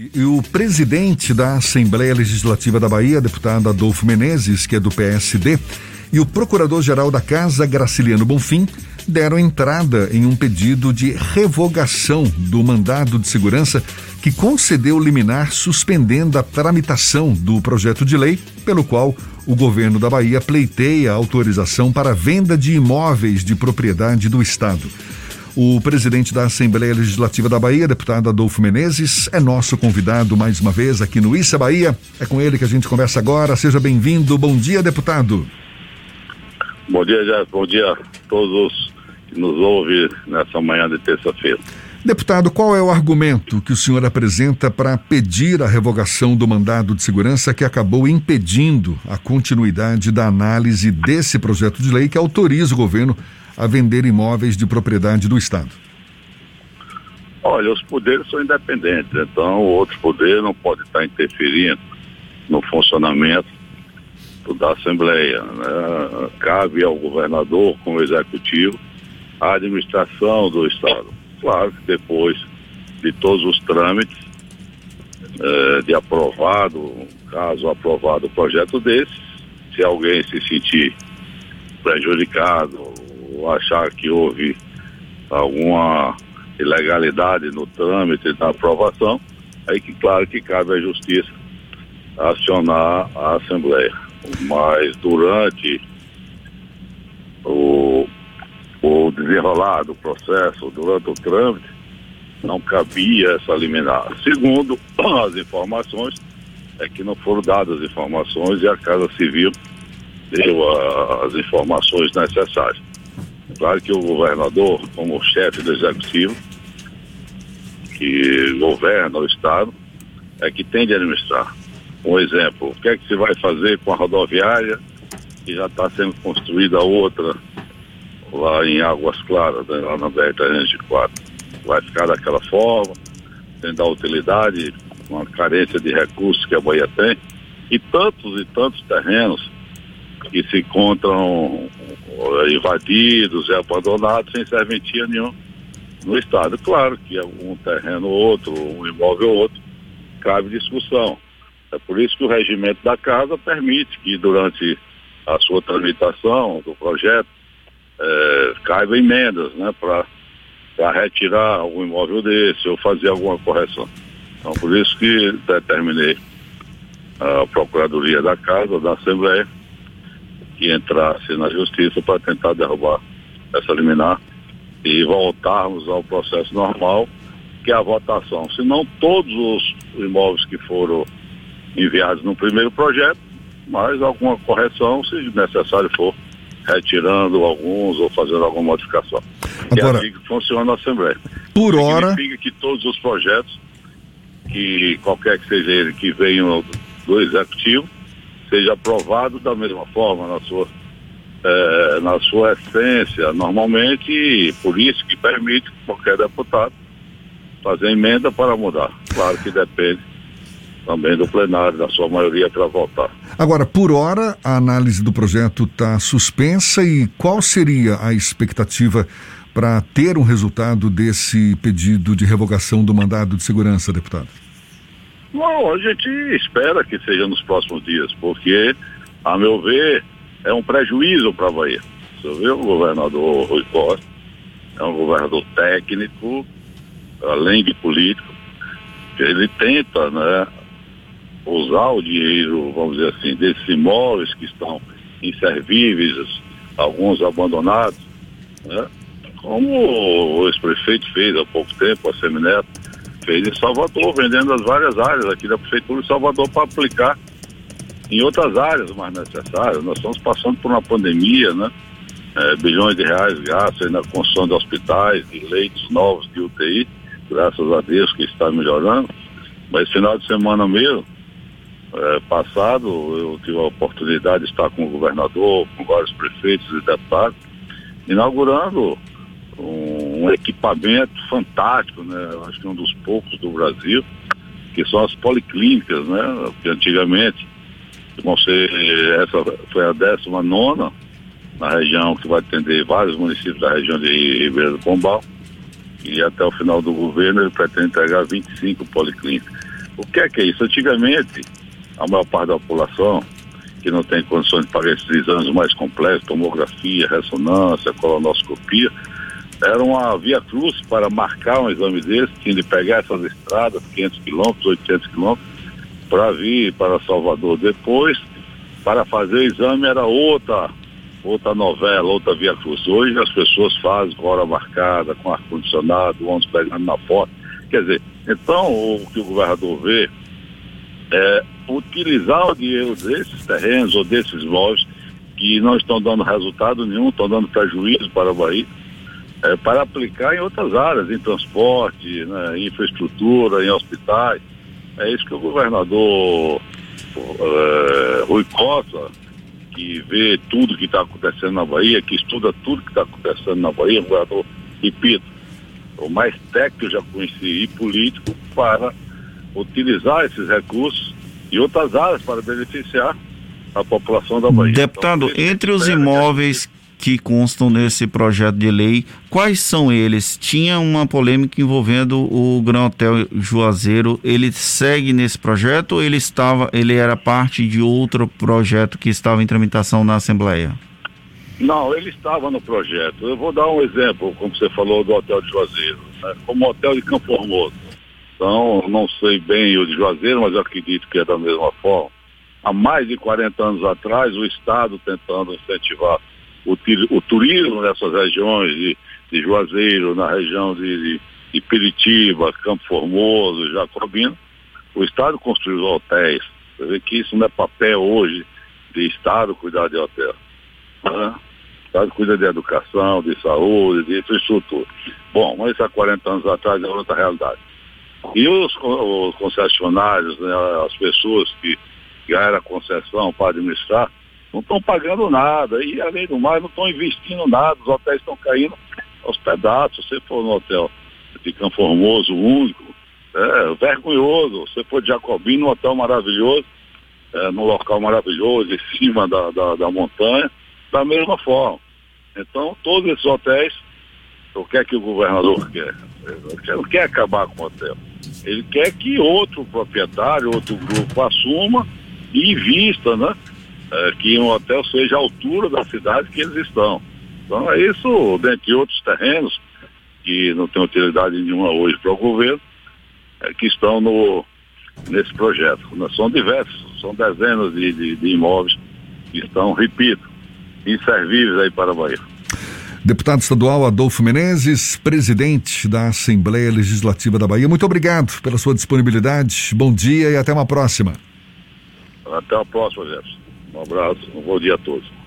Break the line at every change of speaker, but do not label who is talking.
E o presidente da Assembleia Legislativa da Bahia, deputado Adolfo Menezes, que é do PSD, e o procurador-geral da Casa, Graciliano Bonfim, deram entrada em um pedido de revogação do mandado de segurança que concedeu liminar suspendendo a tramitação do projeto de lei pelo qual o governo da Bahia pleiteia autorização para venda de imóveis de propriedade do Estado. O presidente da Assembleia Legislativa da Bahia, deputado Adolfo Menezes, é nosso convidado mais uma vez aqui no Issa Bahia. É com ele que a gente conversa agora. Seja bem-vindo. Bom dia, deputado.
Bom dia, Jéssica. Bom dia a todos que nos ouvem nessa manhã de terça-feira.
Deputado, qual é o argumento que o senhor apresenta para pedir a revogação do mandado de segurança que acabou impedindo a continuidade da análise desse projeto de lei que autoriza o governo a vender imóveis de propriedade do Estado?
Olha, os poderes são independentes, então o outro poder não pode estar interferindo no funcionamento da Assembleia. Né? Cabe ao governador, como executivo, a administração do Estado. Claro que depois de todos os trâmites eh, de aprovado, caso aprovado o projeto desse, se alguém se sentir prejudicado achar que houve alguma ilegalidade no trâmite da aprovação, aí que claro que cabe à justiça acionar a Assembleia. Mas durante o, o desenrolar do processo, durante o trâmite, não cabia essa liminar. Segundo as informações, é que não foram dadas informações e a Casa Civil deu as informações necessárias. Claro que o governador, como chefe do executivo, que governa o Estado, é que tem de administrar. Um exemplo, o que é que se vai fazer com a rodoviária que já está sendo construída outra lá em Águas Claras, né, lá na BR-304? Vai ficar daquela forma, sem dar utilidade, uma carência de recursos que a Bahia tem, e tantos e tantos terrenos que se encontram invadidos e abandonados sem serventia nenhuma no Estado. Claro que um terreno ou outro, um imóvel ou outro, cabe discussão. É por isso que o regimento da casa permite que durante a sua tramitação do projeto é, caiba emendas né, para retirar algum imóvel desse ou fazer alguma correção. Então por isso que determinei a Procuradoria da Casa, da Assembleia, que entrasse na justiça para tentar derrubar essa liminar e voltarmos ao processo normal, que é a votação. Se não todos os imóveis que foram enviados no primeiro projeto, mas alguma correção, se necessário for, retirando alguns ou fazendo alguma modificação.
Agora,
é assim que funciona a Assembleia.
Por hora.
Significa que todos os projetos, que qualquer que seja ele que venham do Executivo, seja aprovado da mesma forma na sua, é, na sua essência, normalmente, por isso que permite qualquer deputado fazer emenda para mudar. Claro que depende também do plenário, da sua maioria, para votar.
Agora, por hora, a análise do projeto está suspensa e qual seria a expectativa para ter um resultado desse pedido de revogação do mandado de segurança, deputado?
Bom, a gente espera que seja nos próximos dias, porque, a meu ver, é um prejuízo para a Bahia. Você vê o governador Rui Costa, é um governador técnico, além de político, ele tenta né, usar o dinheiro, vamos dizer assim, desses imóveis que estão inservíveis, alguns abandonados, né, como o ex-prefeito fez há pouco tempo, a Semineto, fez em Salvador, vendendo as várias áreas aqui da Prefeitura de Salvador para aplicar em outras áreas mais necessárias. Nós estamos passando por uma pandemia, né? É, bilhões de reais gastos na construção de hospitais, de leitos novos de UTI, graças a Deus que está melhorando. Mas final de semana mesmo, é, passado, eu tive a oportunidade de estar com o governador, com vários prefeitos e deputados, inaugurando um, um equipamento fantástico, né? Acho que é um dos poucos do Brasil, que são as policlínicas, né? Que antigamente ser, essa foi a 19 nona na região que vai atender vários municípios da região de Ribeira do Pombal. E até o final do governo ele pretende entregar 25 policlínicas. O que é que é isso? Antigamente, a maior parte da população que não tem condições de pagar esses exames mais complexos, tomografia, ressonância, colonoscopia, era uma via cruz para marcar um exame desse, tinha de pegar essas estradas, 500 quilômetros, 800 quilômetros, para vir para Salvador. Depois, para fazer o exame era outra, outra novela, outra via cruz. Hoje as pessoas fazem hora marcada, com ar-condicionado, ônibus pegando na porta. Quer dizer, então o que o governador vê é utilizar o dinheiro desses terrenos ou desses imóveis que não estão dando resultado nenhum, estão dando prejuízo para a Bahia, é, para aplicar em outras áreas, em transporte, né, em infraestrutura, em hospitais. É isso que o governador é, Rui Costa, que vê tudo que está acontecendo na Bahia, que estuda tudo que está acontecendo na Bahia, um governador, repito, o mais técnico já conheci e político para utilizar esses recursos e outras áreas para beneficiar a população da Bahia.
Deputado, então, entre os imóveis que constam nesse projeto de lei, quais são eles? Tinha uma polêmica envolvendo o Gran Hotel Juazeiro. Ele segue nesse projeto ou ele estava, ele era parte de outro projeto que estava em tramitação na Assembleia?
Não, ele estava no projeto. Eu vou dar um exemplo, como você falou do Hotel de Juazeiro, né? como Hotel de Campo Formoso. Então, não sei bem o de Juazeiro, mas acredito que é da mesma forma. Há mais de 40 anos atrás, o Estado tentando incentivar o, o turismo nessas regiões de, de, Juazeiro, na região de, de, de Campo Formoso, Jacobina, o Estado construiu hotéis. Você vê que isso não é papel hoje de Estado cuidar de hotel. Né? O Estado cuida de educação, de saúde, de infraestrutura. Bom, mas há 40 anos atrás é outra realidade. E os, os concessionários, né, as pessoas que ganharam a concessão para administrar, não estão pagando nada. E, além do mais, não estão investindo nada. Os hotéis estão caindo aos pedaços. Se você for no hotel de Campo Formoso, único, é vergonhoso. Você for de Jacobino, um hotel maravilhoso, é, num local maravilhoso, em cima da, da, da montanha, da mesma forma. Então, todos esses hotéis, o que é que o governador quer? Ele não quer acabar com o hotel. Ele quer que outro proprietário, outro grupo assuma e invista, né? É, que um hotel seja a altura da cidade que eles estão. Então é isso, dentre outros terrenos, que não tem utilidade nenhuma hoje para o governo, é, que estão no, nesse projeto. São diversos, são dezenas de, de, de imóveis que estão, repito, inservíveis aí para a Bahia.
Deputado estadual Adolfo Menezes, presidente da Assembleia Legislativa da Bahia, muito obrigado pela sua disponibilidade. Bom dia e até uma próxima.
Até a próxima, Jefferson. Um abraço, um bom dia a todos.